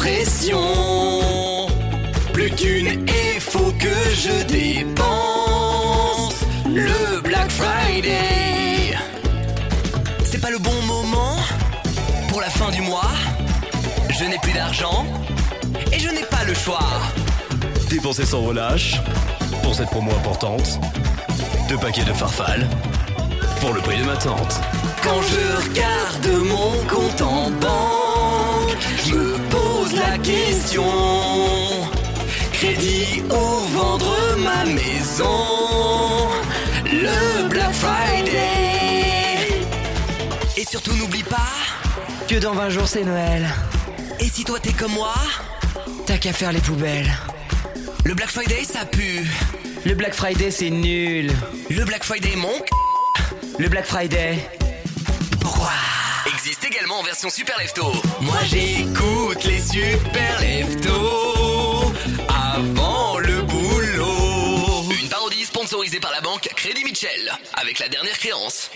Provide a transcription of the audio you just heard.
pression. Plus qu'une et faut que je dépense. Le Black Friday. C'est pas le bon moment pour la fin du mois. Je n'ai plus d'argent et je n'ai pas le choix. Dépenser sans relâche pour cette promo importante. Deux paquets de farfales pour le prix de ma tante. Quand je regarde question. Crédit ou vendre ma maison Le Black Friday Et surtout n'oublie pas Que dans 20 jours c'est Noël. Et si toi t'es comme moi T'as qu'à faire les poubelles. Le Black Friday ça pue Le Black Friday c'est nul. Le Black Friday mon c***. Le Black Friday. Pourquoi? Existe également en version Super Lefto Moi j'écoute sponsorisée par la banque Crédit Mitchell Avec la dernière créance